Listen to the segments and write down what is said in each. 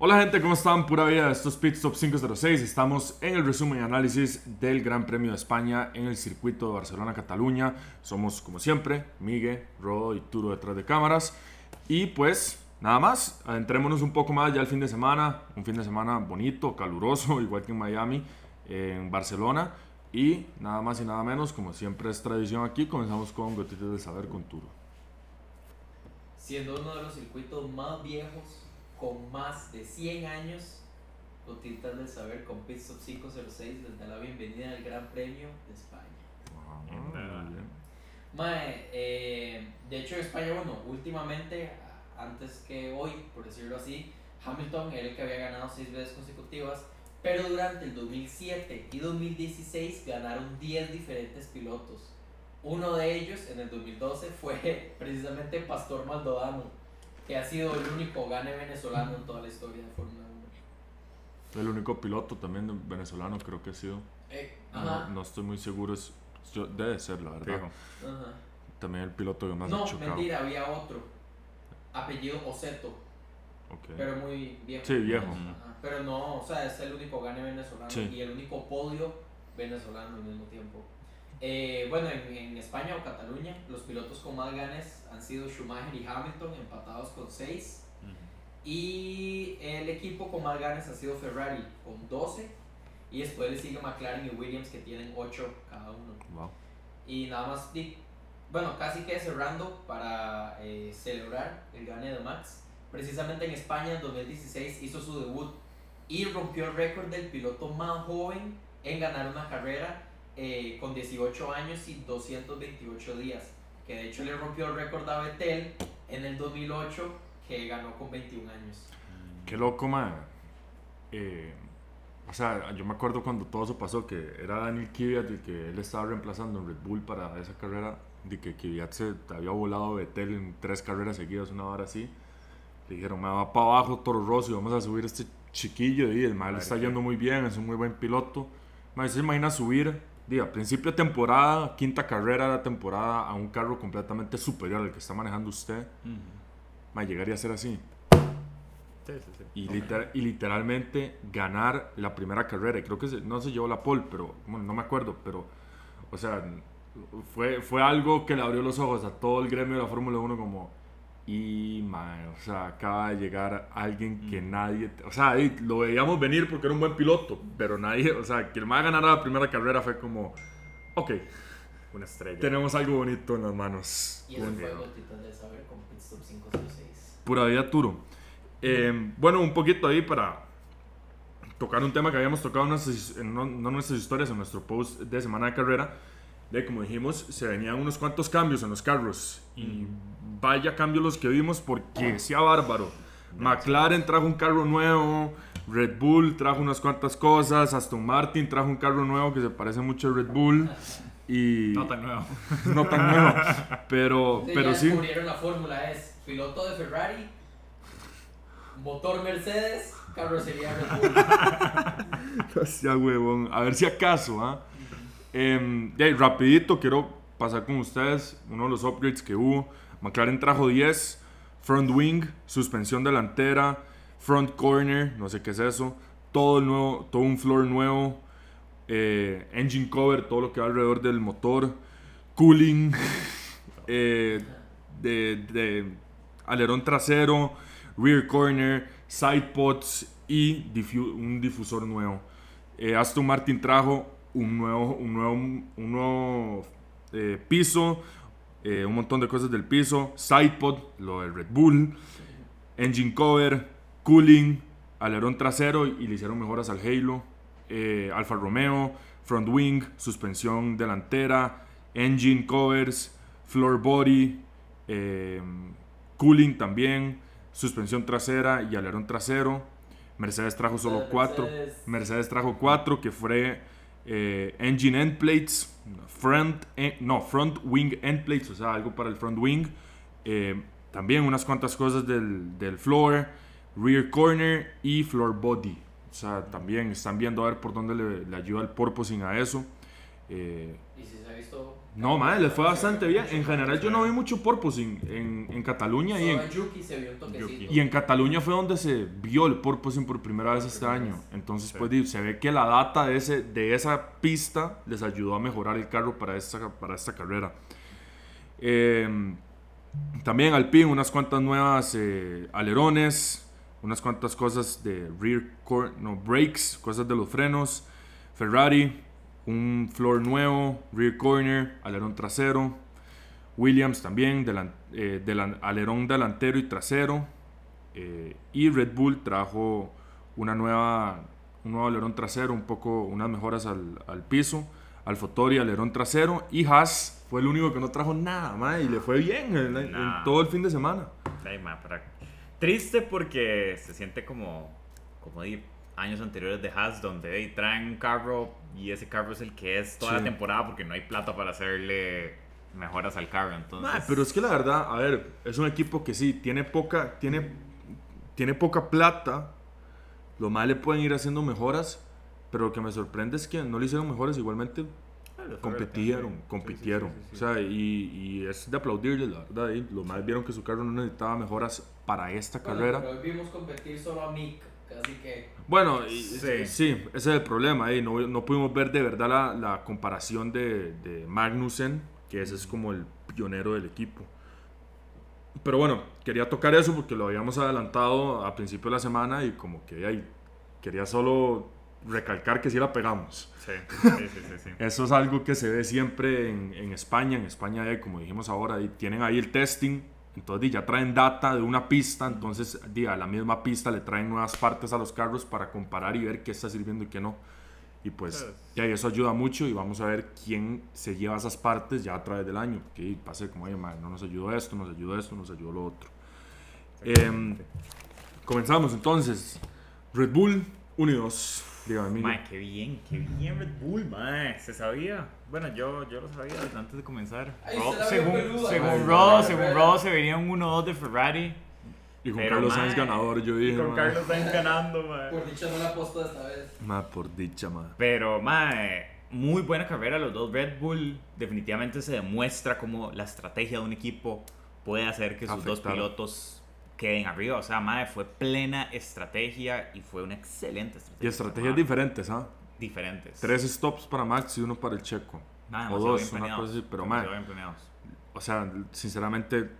Hola gente, ¿cómo están? Pura vida, esto es Pit Stop 506. Estamos en el resumen y análisis del Gran Premio de España en el circuito de Barcelona-Cataluña. Somos, como siempre, Miguel, Rodo y Turo detrás de cámaras. Y pues, nada más, adentrémonos un poco más ya el fin de semana. Un fin de semana bonito, caluroso, igual que en Miami, en Barcelona. Y nada más y nada menos, como siempre es tradición aquí, comenzamos con Gotitas del Saber con Turo. Siendo uno de los circuitos más viejos con más de 100 años, Gotitas del Saber con Pit Stop 506 les da la bienvenida al Gran Premio de España. Bien. Mae, eh, de hecho España, bueno, últimamente, antes que hoy, por decirlo así, Hamilton era el que había ganado 6 veces consecutivas, pero durante el 2007 y 2016 ganaron 10 diferentes pilotos. Uno de ellos en el 2012 fue precisamente Pastor Maldonado, que ha sido el único gane venezolano en toda la historia de Fórmula 1. El único piloto también venezolano creo que ha sido. Eh, No, ajá, no estoy muy seguro, es, yo- debe ser la verdad. Ajá. También el piloto que más No, mentira, había otro. Apellido Oseto, Ok. pero muy viejo. Sí, viejo. Ajá, Pero no, o sea, es el único gane venezolano Sí. y el único podio venezolano al mismo tiempo. Eh, bueno, en, en España o Cataluña, los pilotos con más ganes han sido Schumacher y Hamilton, empatados con 6. Y el equipo con más ganes ha sido Ferrari, con 12. Y después le sigue McLaren y Williams, que tienen 8 cada uno. Wow. Y nada más, bueno, casi que cerrando para eh, celebrar el gane de Max. Precisamente en España en 2016 hizo su debut y rompió el récord del piloto más joven en ganar una carrera eh, con 18 años y 228 días. Que de hecho le rompió el récord a Vettel en el 2008 que ganó con 21 años. Qué loco, man. Eh, o sea, yo me acuerdo cuando todo eso pasó, que era Daniel Kvyat el que él estaba reemplazando en Red Bull para esa carrera, de que Kvyat se había volado a Vettel en tres carreras seguidas, una hora así. Le dijeron, me va para abajo Toro Rosso y vamos a subir a este chiquillo y el mal está yendo muy bien, es un muy buen piloto. Man, ¿se imagina subir, diga, a principio de temporada, quinta carrera de la temporada, a un carro completamente superior al que está manejando usted? Man, llegaría a ser así. Sí, sí, sí. Y, liter- y literalmente ganar la primera carrera. Y creo que se- no se llevó la pole, pero bueno, no me acuerdo. Pero, o sea, fue, fue algo que le abrió los ojos a todo el gremio de la Fórmula 1 como... Y, man, o sea, acaba de llegar alguien que nadie... O sea, lo veíamos venir porque era un buen piloto, pero nadie... O sea, que el más ganara la primera carrera fue como... Ok, Una estrella. tenemos algo bonito en las manos. Y eso fue Gotitas del Saber con Pit Stop 506. Pura vida Turo. Eh, bueno, un poquito ahí para tocar un tema que habíamos tocado en nuestras, en no, no nuestras historias, en nuestro post de semana de carrera. De como dijimos, se venían unos cuantos cambios en los carros. Y vaya cambios los que vimos porque sea bárbaro. McLaren trajo un carro nuevo, Red Bull trajo unas cuantas cosas, Aston Martin trajo un carro nuevo que se parece mucho a Red Bull. Y No tan nuevo. no tan nuevo, pero, Sí, pero ya sí. descubrieron la fórmula, es piloto de Ferrari, motor Mercedes, carrocería Red Bull. Hostia, huevón. A ver si acaso, ¿ah? Ahí, rapidito, quiero pasar con ustedes uno de los upgrades que hubo. McLaren trajo 10, front wing, suspensión delantera, front corner, no sé qué es eso, todo el nuevo, todo un floor nuevo, eh, engine cover, todo lo que va alrededor del motor, cooling, eh, de, alerón trasero, rear corner, side pods y un difusor nuevo. Eh, Aston Martin trajo un nuevo, un nuevo, un nuevo eh, piso, eh, un montón de cosas del piso, sidepod, lo del Red Bull, engine cover, cooling, alerón trasero y le hicieron mejoras al Halo, eh, Alfa Romeo, front wing, suspensión delantera, engine covers, floor body, cooling también, suspensión trasera y alerón trasero. Mercedes trajo solo Mercedes. cuatro. Mercedes trajo cuatro, que fue eh, engine end plates, front, en- no, front wing end plates, o sea, algo para el front wing. Eh, también unas cuantas cosas del, floor, rear corner y floor body. O sea, también están viendo a ver por dónde le, le ayuda el porpoising a eso. Eh, Y si se ha visto. No, madre, les fue bastante bien. En general yo no vi mucho porpoising en, en Cataluña y en, en Yuki se vio un toquecito. Yuki. y en Cataluña fue donde se vio el porpoising por primera vez este año. Entonces, pues se ve que la data de, ese, de esa pista les ayudó a mejorar el carro para esta, para esta carrera. Eh, también Alpine, unas cuantas nuevas eh, alerones, unas cuantas cosas de rear cor- no, brakes, cosas de los frenos. Ferrari, un floor nuevo, rear corner, alerón trasero. Williams también, delan- eh, delan- alerón delantero y trasero. Eh, y Red Bull trajo una nueva, un nuevo alerón trasero, un poco, unas mejoras al, al piso. Alfotori, alerón trasero. Y Haas fue el único que no trajo nada, mae, y le fue bien en, en Nah. todo el fin de semana. Ay, ma, para- Triste porque se siente como, como años anteriores de Haas donde di, traen un carro y ese carro es el que es toda Sí. la temporada porque no hay plata para hacerle mejoras al carro. Entonces, pero es que la verdad, a ver, es un equipo que sí, tiene poca, tiene, tiene poca plata. Lo más le pueden ir haciendo mejoras, pero lo que me sorprende es que no le hicieron mejoras igualmente. Fue Compitieron, verdad, sí. compitieron. Sí, sí, sí, O sea, y, y es de aplaudirles, la verdad. y Los más vieron que su carro no necesitaba mejoras para esta Bueno, carrera. Pero hoy vimos competir solo a Mick, casi que. Bueno, y- Sí. sí. ese es el problema. ahí no, no pudimos ver de verdad la, la comparación de, de Magnussen, que ese es como el pionero del equipo. Pero bueno, quería tocar eso porque lo habíamos adelantado a principio de la semana y como que ahí quería solo recalcar que sí la pegamos. Sí, sí, sí. Eso es algo que se ve siempre en, en España. En España, como dijimos ahora, y tienen ahí el testing. Entonces ya traen data de una pista. Entonces a la misma pista le traen nuevas partes a los carros para comparar y ver qué está sirviendo y qué no. Y pues ya eso ayuda mucho y vamos a ver quién se lleva esas partes ya a través del año. Que pase como, oye, man, no nos ayudó esto, nos ayudó esto, nos ayudó lo otro. Em, comenzamos entonces. Red Bull 1 y 2. Emilio. Mae, qué bien, qué bien Red Bull, mae. Se sabía. Bueno, yo, yo lo sabía desde antes de comenzar. Raw- se la vio según peluda, según mae. Raw, Ay, según mae. Raw se venía un 1-2 de Ferrari. Y con Pero, Carlos Sainz mae, ganador, yo y dije. con mae. Carlos Sainz ganando, mae. Por dicho, no la apostó esta vez. Ma, por dicha, ma. Pero, mae, muy buena carrera los dos Red Bull. Definitivamente se demuestra cómo la estrategia de un equipo puede hacer que sus dos Afectar. pilotos queden arriba. O sea, mae, fue plena estrategia y fue una excelente estrategia. Y estrategias diferentes, ¿ah? diferentes. Tres stops para Max y uno para el Checo. Mae, o dos, una cosa así, pero, mae. O sea, sinceramente,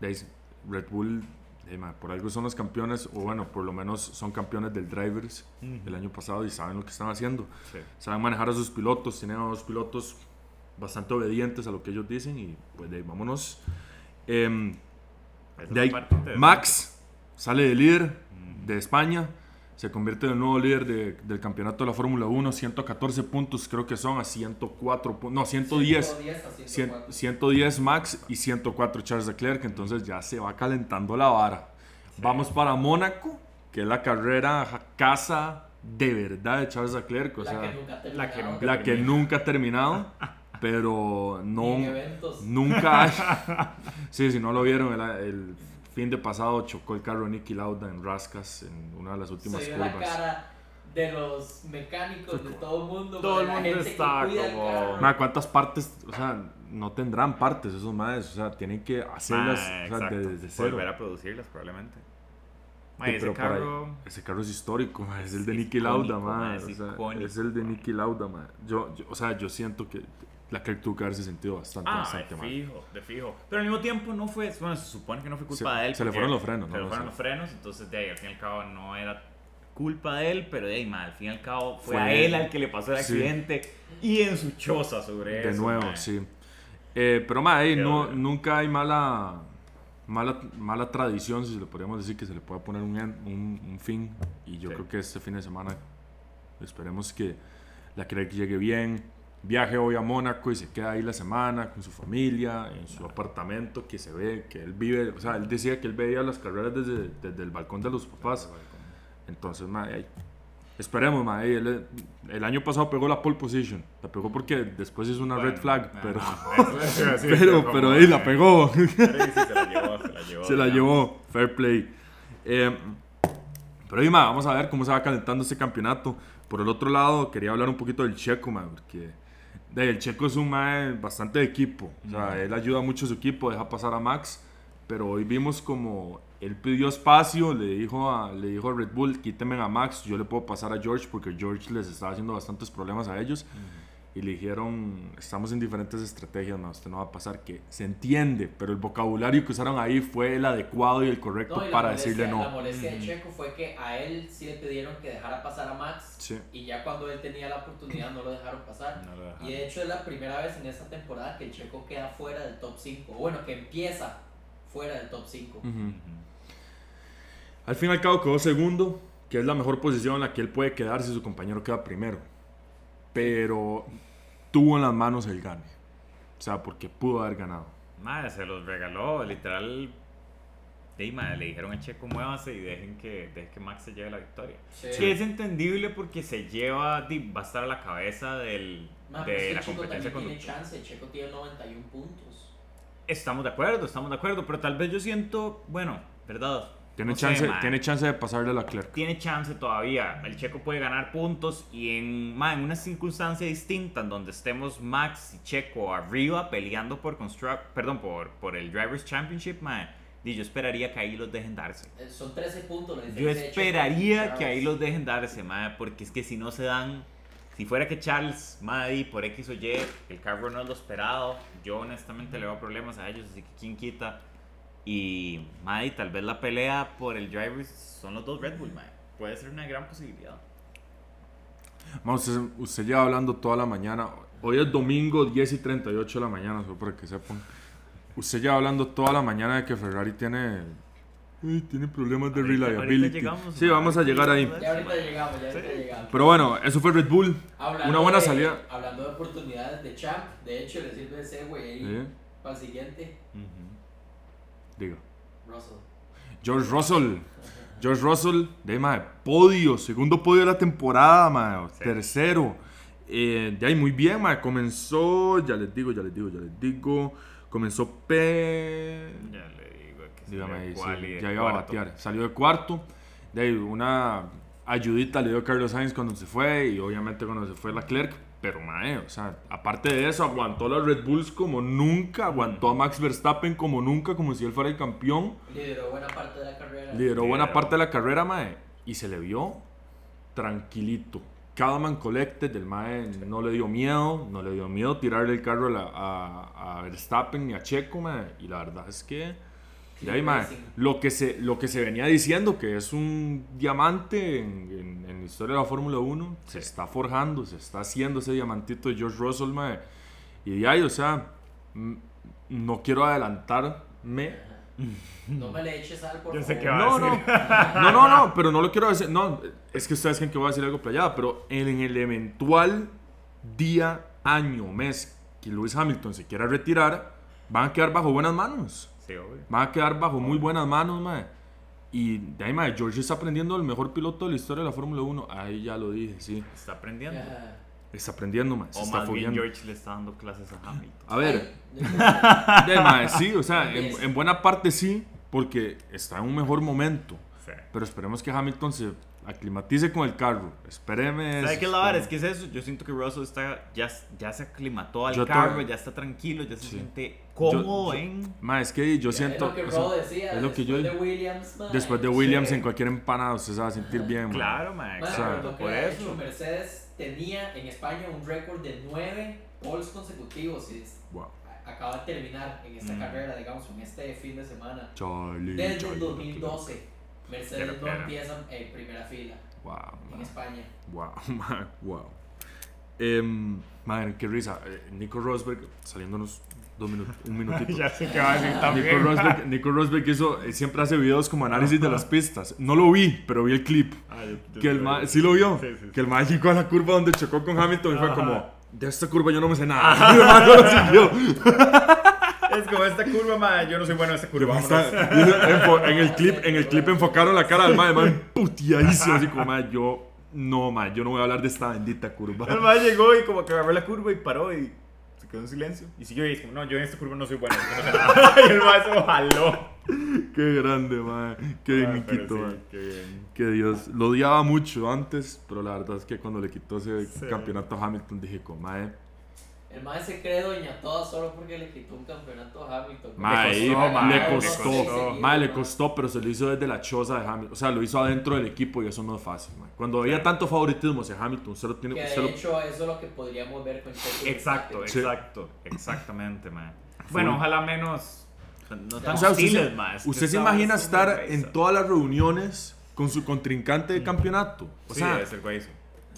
Red Bull, eh, por algo son los campeones, o bueno, por lo menos son campeones del Drivers el año pasado y saben lo que están haciendo. Sí. Saben manejar a sus pilotos, tienen a dos pilotos bastante obedientes a lo que ellos dicen y pues de ahí vámonos. Es de ahí. Max sale de líder de España, se convierte en el nuevo líder de- del campeonato de la Fórmula 1, 114 puntos creo que son a 104 puntos, no, 110. 110 a 100 104. 110 Max y 104 Charles Leclerc, entonces ya se va calentando la vara. Vamos para Mónaco, que es la carrera casa de verdad de Charles Leclerc, o La sea, que nunca ha la que terminado. nunca- la que nunca ha terminado, pero no, nunca hay. Sí, si no lo vieron, el, el fin de pasado chocó el carro de Nicky Lauda en Rascas en una de las últimas Se vio la curvas. cara de los mecánicos, de todo el mundo. Todo el mundo está como- carro. Ma, ¿cuántas partes? O sea, no tendrán partes esos madres, o sea, tienen que hacerlas Mae, o sea, desde cero. Volver a producirlas probablemente. Sí, Mae, ese carro... ese carro es histórico, ma, es el Es de Nicky Lauda, ma, ma, es el de. Nicky Lauda, ma. Yo, yo- o sea, yo siento que la tuvo que haberse sentido bastante, Ah, bastante de mal. fijo, de fijo. Pero al mismo tiempo no fue, bueno, se supone que no fue culpa Se- de él. se le fueron los frenos, Se ¿no? le No fueron los frenos, entonces de ahí al fin y al cabo no era culpa de él, pero de ahí, ma, al fin y al cabo fue, Fue a él. al que le pasó el Sí. accidente y en su choza sobre De eso. nuevo, ma. sí. Eh, pero, ey, Qué no, nunca hay mala, mala, mala tradición, si le podríamos decir, que se le pueda poner un, un, un fin. Y yo Sí. creo que este fin de semana esperemos que la que llegue bien. Viaje hoy a Mónaco y se queda ahí la semana con su familia, en su apartamento, que se ve, que él vive. O sea, él decía que él veía las carreras desde, desde el balcón de los papás. Entonces, ma, ey, esperemos, ma, ey, él, el año pasado pegó la pole position. La pegó porque después hizo una Bueno, red flag, pero, pero, como, pero ahí la pegó. sí, se la llevó, se la llevó. Se la digamos. llevó, fair play. Eh, pero ahí, vamos a ver cómo se va calentando este campeonato. Por el otro lado, quería hablar un poquito del checo, ma, porque el Checo es un mae bastante de equipo. O sea, él ayuda mucho a su equipo, deja pasar a Max. Pero hoy vimos como él pidió espacio, le dijo a, le dijo a Red Bull, quítenme a Max, yo le puedo pasar a George porque George les estaba haciendo bastantes problemas a ellos. Y le dijeron, estamos en diferentes estrategias, no, usted no va a pasar, que se entiende, pero el vocabulario que usaron ahí fue el adecuado y el correcto No, y la para molestia- decirle no. La molestia de Checo fue que a él sí le pidieron que dejara pasar a Max Sí. y ya cuando él tenía la oportunidad no lo dejaron pasar. No lo dejaron. Y de hecho es la primera vez en esta temporada que el Checo queda fuera del top 5. Bueno, que empieza fuera del top 5. Ujú. Ujú. Al fin y al cabo quedó segundo, que es la mejor posición en la que él puede quedar si su compañero queda primero. Pero tuvo en las manos el gane. O sea, porque pudo haber ganado. Madre, se los regaló, literal. Madre, le dijeron a Checo, muévase y dejen que, dejen que Max se lleve la victoria. Sí. Que es entendible porque se lleva, va a estar a la cabeza del, es que de la Checo competencia también tiene chance. Checo tiene 91 puntos. Estamos de acuerdo, estamos de acuerdo, pero tal vez yo siento, bueno, ¿verdad? Tiene, No sé, chance, mae. tiene chance de pasarle a la Clerc. tiene chance todavía. El Checo puede ganar puntos y en, ma, en una circunstancia distinta en donde estemos Max y Checo arriba peleando por construct, perdón, por, por el Drivers Championship, ma, di, yo esperaría que ahí los dejen darse. Eh, Son 13 puntos. Yo de Checo y esperaría que Charles. ahí los dejen darse, ma, porque es que si no se dan, si fuera que Charles, ma, di, por X o Y, el carro no es lo esperado, yo honestamente le veo problemas a ellos, así que quién quita. Y, ma, di, tal vez la pelea por el Drivers son los dos Red Bull, ma. Puede ser una gran posibilidad. Vamos, usted, usted lleva hablando toda la mañana. Hoy es domingo 10 y 38 de la mañana, solo para que sepan. Usted lleva hablando toda la mañana de que Ferrari tiene, Ay, tiene problemas de Ahorita- reliability. ahorita llegamos, sí, ma. vamos a llegar ahí. Ya ahorita llegamos, ya ahorita Sí. llegamos. Pero bueno, eso fue Red Bull. Hablando una buena de- salida. Hablando de oportunidades de champ, de hecho le sirve ese güey ahí Sí. para el siguiente. Diga. Russell. George Russell. George Russell, de mae, podio, segundo podio de la temporada, mae, Sí. tercero. Eh, de ahí muy bien, mae, comenzó, ya les digo, ya les digo, ya les digo, comenzó P... Ya le digo que Dígame ahí, sí, ya iba a cuarto. batear. Salió de cuarto. De ahí una ayudita le dio Carlos Sainz cuando se fue y obviamente cuando se fue Leclerc. Pero, mae, o sea, aparte de eso, aguantó a los Red Bulls como nunca, aguantó a Max Verstappen como nunca, como si él fuera el campeón. Lideró buena parte de la carrera. Lideró buena parte de la carrera, mae, y se le vio tranquilito. Calm and collected, el mae no le dio miedo, no le dio miedo tirarle el carro a, la- a, a Verstappen ni a Checo, mae, y la verdad es que de ahí, mae, lo que, se, lo que se venía diciendo, que es un diamante en, en- en la historia de la Fórmula 1, se está forjando, se está haciendo ese diamantito de George Russell, mae. Y de ahí, o sea, no quiero adelantarme No me le eches sal, por Yo favor. sé que va a no, no, no, no, no, pero no lo quiero decir. No, es que ustedes creen que voy a decir algo playada, pero en el eventual día, año, mes que Lewis Hamilton se quiera retirar, van a quedar bajo buenas manos. Sí, obvio. Van a quedar bajo muy buenas manos, mae. Y de ahí, mae, George está aprendiendo el mejor piloto de la historia de la Fórmula 1. Ahí ya lo dije, sí. Está aprendiendo. Está aprendiendo, mae. Se O está más bien. George le está dando clases a Hamilton. A ver, de mae, sí, o sea, en, buena parte sí, porque está en un mejor momento. Sí. Pero esperemos que Hamilton se aclimatice con el carro. Espéreme. ¿Sabes eso, qué es la vara? Es que es eso. Yo siento que Russell está, ya, ya se aclimató al Yo carro, ya está tranquilo, ya se Sí. siente cómodo yo- en. Ma, es que yo Es siento. lo que o sea, decía. es lo que yo- después de Williams, man. después de Williams Sí. en cualquier empanada usted se va a sentir bien. ma. Claro, man. Man, o sea, exacto, lo que por ha hecho eso. Mercedes tenía en España un récord de 9 poles consecutivos y es- Wow. acaba de terminar en esta Mm. carrera, digamos, en este fin de semana. Charlie. Desde Charlie, el 2012, Mercedes Pero, no empieza en primera fila Wow, en. España. Wow, ma, wow. Madre, qué risa. Eh, Nico Rosberg, saliéndonos dos minutos, un minutito. ya sé que va a decir Nico también. Rosberg, Nico Rosberg hizo, eh, siempre hace videos como análisis de las pistas. No lo vi, pero vi el clip. Ah, yo- yo Que el ma, ¿Sí lo vio? Sí, sí, sí. Que el ma llegó a la curva donde chocó con Hamilton y fue como, de esta curva yo no me sé nada. Y el lo siguió. Es como esta curva, man. Yo no soy bueno en esta curva. está- en el clip, en el clip enfocaron la cara del ma, el ma puteadísimo, así como, ma, yo, no, ma, yo no voy a hablar de esta bendita curva. El man llegó y como que agarró la curva y paró y se quedó en silencio. Y siguió y es como, no, yo en esta curva no soy bueno. no sé nada. y el man se lo jaló. Qué grande, ma, qué bien, Ah, pero Niquito, sí, qué bien. Que Dios, lo odiaba mucho antes, pero la verdad es que cuando le quitó ese Sí. campeonato a Hamilton dije, como, mae, El mae se cree doña toda solo porque le quitó un campeonato a Hamilton. Mae, Le costó, le mae, costó, le costó. mae, le costó, pero se lo hizo desde la choza de Hamilton. O sea, lo hizo adentro del equipo y eso no es fácil, mae. Cuando había tanto favoritismo hacia Hamilton, usted lo tiene Que usted de lo- hecho eso es lo que podríamos ver con Checo. y Exacto, exacto, exactamente, man. Bueno, ojalá menos. No tan O sea, usted, hostiles, se- ma, es que usted se imagina estar en todas las reuniones con su contrincante de campeonato. O Sí, sea, es el güey.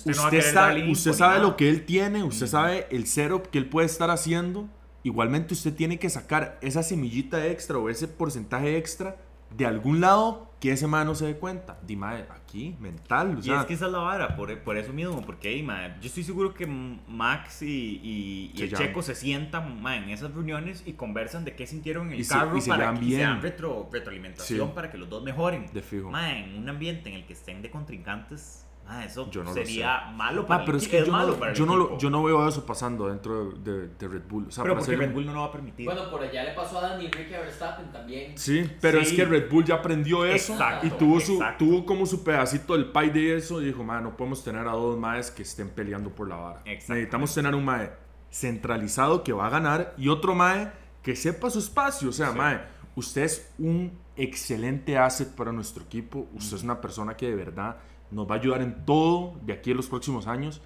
Usted, no va a querer está- darle usted info ni sabe nada. lo que él tiene, usted sabe el setup que él puede estar haciendo. Igualmente usted tiene que sacar esa semillita extra o ese porcentaje extra de algún lado que ese man no se dé cuenta. Dime, aquí, mental. O Y sea, es que esa es la vara, por, por eso mismo, porque ahí, ma, yo estoy seguro que Max y, y, y el llaman. Checo se sientan ma, en esas reuniones y conversan de qué sintieron en el Y carro y se para que bien. retro, retroalimentación Sí. para que los dos mejoren. De fijo. Ma, en un ambiente en el que estén de contrincantes, ma, eso Yo no lo sería malo Ah, para pero el es que yo, malo no, para el yo, no lo- equipo. yo no veo eso pasando dentro de, de Red Bull. O sea, Pero para porque ser- Red Bull no lo va a permitir. Bueno, por allá le pasó a Danny Ricky a Verstappen también. Sí, pero Sí. es que Red Bull ya aprendió eso Exacto, y tuvo, su, exacto. tuvo como su pedacito del pie de eso y dijo, mae, no podemos tener a dos maes que estén peleando por la vara. Necesitamos tener un mae centralizado que va a ganar y otro mae que sepa su espacio. O sea, Sí. mae, usted es un excelente asset para nuestro equipo. Usted es una persona que de verdad nos va a ayudar en todo de aquí en los próximos años.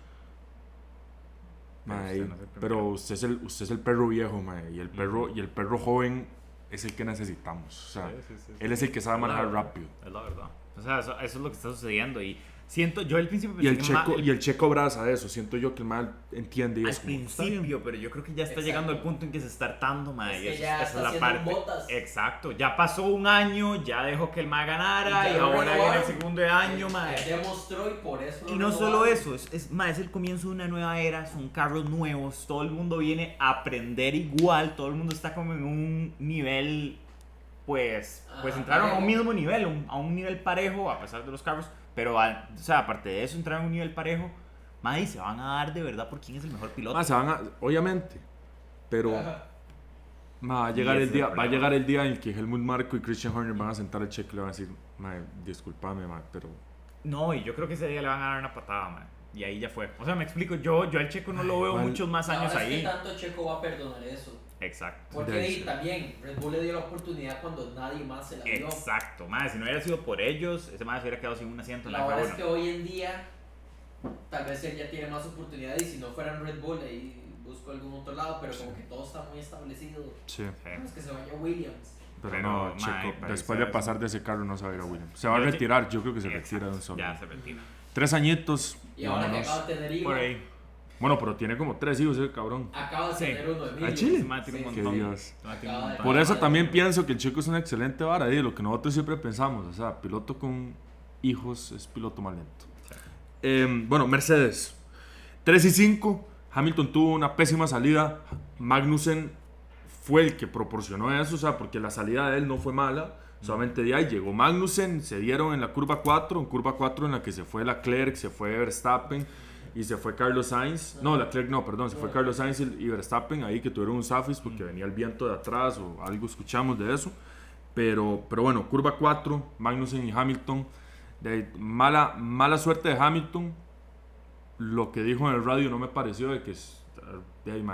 Pero Mae, usted no es el primero. pero usted es el, usted es el perro viejo, mae, y el perro, y el perro joven es el que necesitamos. O sea, Sí, sí, sí, sí. él es el que sabe manejar rápido. Es la verdad. O sea, eso, eso es lo que está sucediendo. Y siento, yo al principio Y el, pensé que checo, y el checo abraza eso. Siento yo que el mal entiende y al es como, principio, pero yo creo que ya está Exacto. llegando al punto en que se está hartando, ma, Es que esa está es la parte. botas. Exacto, ya pasó un año, ya dejó que el ma ganara Y y, ahora viene el segundo de año, ma. Él demostró y por eso Y no solo eso, es, es, ma, es el comienzo de una nueva era, son carros nuevos, todo el mundo viene a aprender igual, todo el mundo está como en un nivel, pues, pues Ajá, entraron a un mismo nivel, un- a un nivel parejo a pesar de los carros, pero, a- o sea, aparte de eso, entraron a un nivel parejo, ma, y se van a dar de verdad por quién es el mejor piloto. Ma, se van a- obviamente. Pero Ajá. ma, va, a llegar el día, el va a llegar el día en el que Helmut Marko y Christian Horner van a sentar el cheque y le van a decir, ma, discúlpame, ma, pero No, y yo creo que ese día le van a dar una patada, ma, y ahí ya fue. O sea, me explico, yo, yo al Checo no lo veo mal. muchos más años verdad es que ahí. tanto Checo va a perdonar eso. Exacto. Porque ahí también Red Bull le dio la oportunidad cuando nadie más se la dio. Exacto, madre, si no hubiera sido por ellos, ese madre se hubiera quedado sin un asiento en la La verdad es F1. que hoy en día tal vez él ya tiene más oportunidades y si no fueran Red Bull ahí busco algún otro lado, pero como que todo está muy establecido. sí. No es que se vaya Williams. Pero, Pero, no, Checo, después de pasar de ese carro no se va a ir a Williams. Se va a retirar, yo creo que se Exacto, retira de un solo. Ya se retira. Tres añitos. Y ahora que acaba de tener hijo, Por ahí. Bueno, pero tiene como tres hijos ese cabrón. acaba de Sí. tener uno de ¿A. Chile? Un montón. Dios. Por eso también pienso que el chico es una excelente vara, y lo que nosotros siempre pensamos, o sea, piloto con hijos es piloto más lento. Eh, bueno, Mercedes, 3 y 5, Hamilton tuvo una pésima salida, Magnussen fue el que proporcionó eso, o sea, porque la salida de él no fue mala, solamente de ahí llegó Magnussen, se dieron en la curva 4, en curva 4 en la que se fue Leclerc, se fue Verstappen y se fue Carlos Sainz, no, Leclerc no, perdón, se fue Carlos Sainz y Verstappen ahí que tuvieron un safis porque venía el viento de atrás o algo escuchamos de eso, pero, pero bueno, curva 4, Magnussen y Hamilton, de mala, mala suerte de Hamilton, lo que dijo en el radio no me pareció de que de ahí,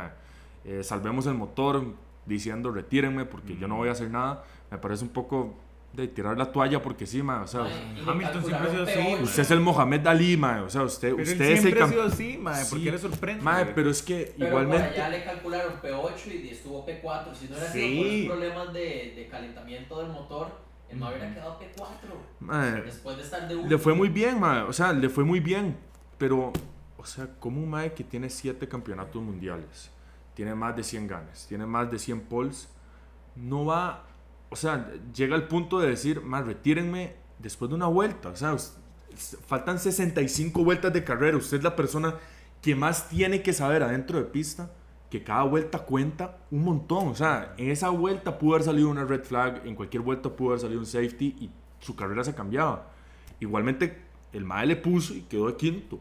eh, salvemos el motor diciendo retírenme porque yo no voy a hacer nada. Me parece un poco de tirar la toalla porque sí mae, o sea Ay, Hamilton siempre ha sido así, usted es el Mohamed Ali mae, o sea usted, Pero él usted es el siempre ha sido así, madre. ¿Por Sí. qué le sorprende? mae, pero es que Pero igualmente allá le calcularon P8 y estuvo P4. Si no hubiera Sí. por esos problemas de, de calentamiento del motor, el MAE hubiera quedado P4. mae, Después de estar de último. le fue muy bien mae, o sea le fue muy bien pero o sea como un mae que tiene 7 campeonatos mundiales tiene más de 100 ganes tiene más de 100 poles no va o sea llega al punto de decir más retírenme después de una vuelta o sea faltan 65 vueltas de carrera. Usted es la persona que más tiene que saber adentro de pista que cada vuelta cuenta un montón. O sea en esa vuelta pudo haber salido una red flag en cualquier vuelta pudo haber salido un safety y su carrera se cambiaba. Igualmente el MAE le puso y quedó de quinto.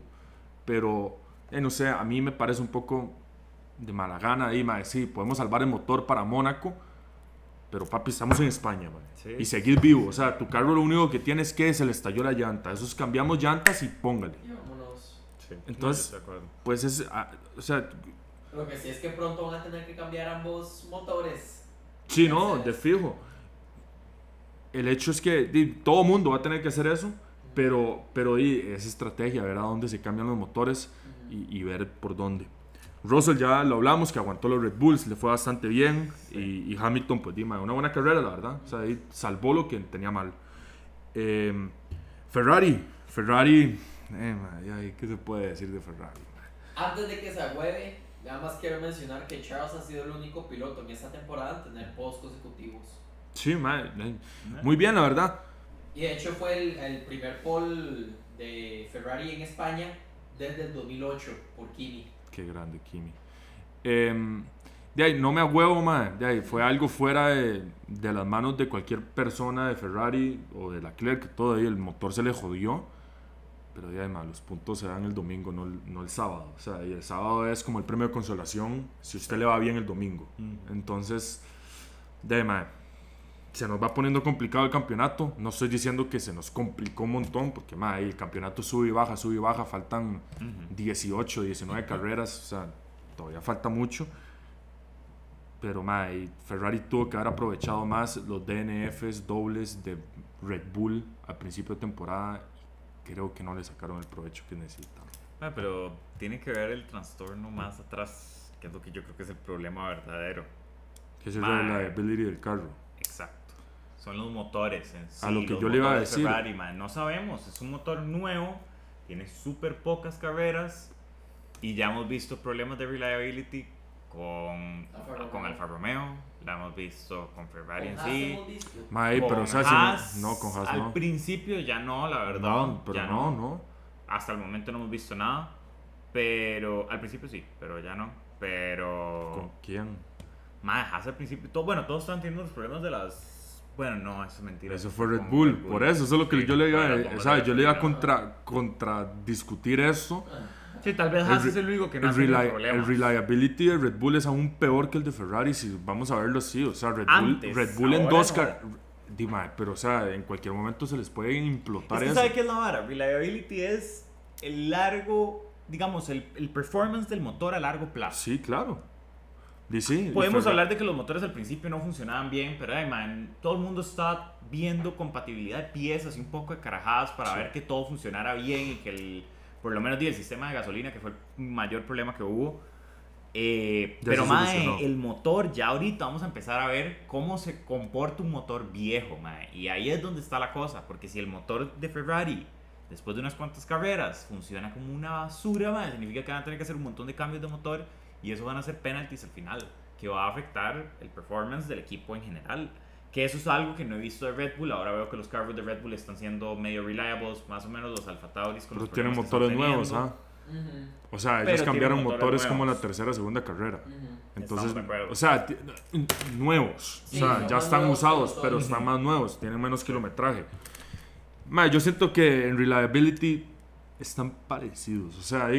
Pero eh, no sé a mí me parece un poco de mala gana ahí mae sí podemos salvar el motor para Mónaco pero papi estamos en España. Sí. y seguir vivo o sea tu carro lo único que tienes que se le estalló la llanta esos cambiamos llantas y póngale Y vámonos. Sí. Entonces- No, pues es, ah, o sea, Lo que sí es que pronto van a tener que cambiar ambos motores. Sí, no, de fijo. El hecho es que di, todo mundo va a tener que hacer eso, pero, pero di, es estrategia, ver a dónde se cambian los motores y, y ver por dónde. Russell ya lo hablamos, que aguantó los Red Bulls, le fue bastante bien. Y, y Hamilton, pues, di, ma, una buena carrera, la verdad. O sea, ahí salvó lo que tenía mal. Eh, Ferrari, Ferrari, eh, ¿qué se puede decir de Ferrari? Antes de que se agüeve, nada más quiero mencionar que Charles ha sido el único piloto en esta temporada en tener posts consecutivos. Sí, ma, eh, muy bien, la verdad. Y de hecho fue el, el primer pole de Ferrari en España desde el 2008 por Kimi. Qué grande, Kimi. Em, de ahí, no me ahuevo, madre. De ahí, fue algo fuera de, de las manos de cualquier persona de Ferrari o de la Leclerc. Todo ahí, el motor se le jodió. Pero de ahí, ma, los puntos se dan el domingo, no el, no el sábado. O sea, y el sábado es como el premio de consolación si usted le va bien el domingo. Mm. Entonces, de ahí, ma, se nos va poniendo complicado el campeonato. No estoy diciendo que se nos complicó un montón, porque ma, ahí el campeonato sube y baja, sube y baja. Faltan 18, 19 carreras, o sea, todavía falta mucho. Pero ma, y Ferrari tuvo que haber aprovechado más los DNFs dobles de Red Bull al principio de temporada. Creo que no le sacaron el provecho que necesitaban. Ah, pero tiene que ver el trastorno más atrás, que es lo que yo creo que es el problema verdadero. Que es el Ma. reliability del carro. Exacto. Son los motores en sí. A lo que los yo le iba a decir. Ferrari, man. No sabemos, es un motor nuevo, tiene súper pocas carreras y ya hemos visto problemas de reliability con Alfa Romeo. con Alfa Romeo, la hemos visto con Ferrari Con en sí. hemos visto. Ma, ey, pero con o sea, si Haas, no, no, con Haas al no. principio ya no, la verdad. No, pero ya no, no. Hasta el momento no hemos visto nada. Pero al principio sí, pero ya no. Pero. ¿Con quién? Madre, Haas al principio. Todo, bueno, todos están teniendo los problemas de las. Bueno, no, eso es mentira. Eso fue con Red Bull, por eso, eso es lo que Sí, yo le iba, a- de yo le iba a contra, contra discutir esto. Sí, tal vez Haas es el único que no el, reli- el reliability de Red Bull es aún peor que el de Ferrari, si vamos a verlo así. O sea, Red Bull, Antes, Red Bull en dos no. Dime, pero o sea, en cualquier momento se les puede implotar Es que eso. ¿sabe qué es la vara? Reliability es el largo, digamos, el, el performance del motor a largo plazo. Sí, claro. Podemos hablar de que los motores al principio no funcionaban bien, pero ay, man, todo el mundo está viendo compatibilidad de piezas y un poco de carajadas para Sí. ver que todo funcionara bien y que el, por lo menos el sistema de gasolina, que fue el mayor problema que hubo. eh, pero mae, el motor, ya ahorita vamos a empezar a ver cómo se comporta un motor viejo, mae, y ahí es donde está la cosa, porque si el motor de Ferrari, después de unas cuantas carreras, funciona como una basura, mae, significa que van a tener que hacer un montón de cambios de motor y eso van a ser penalties al final, que va a afectar el performance del equipo en general. Que eso es algo que no he visto de Red Bull. Ahora veo que los carros de Red Bull están siendo medio reliables, más o menos los Alfa Tauris con Pero los tienen motores nuevos. ¿ah? Ujú, O sea, Pero ellos tienen cambiaron motores motores como la tercera, segunda carrera. Entonces, Estamos de acuerdo. o sea, nuevos. Sí, o sea, ya están nuevos usados, pero están más nuevos, tienen menos kilometraje. Ma, yo siento que en reliability están parecidos. O sea,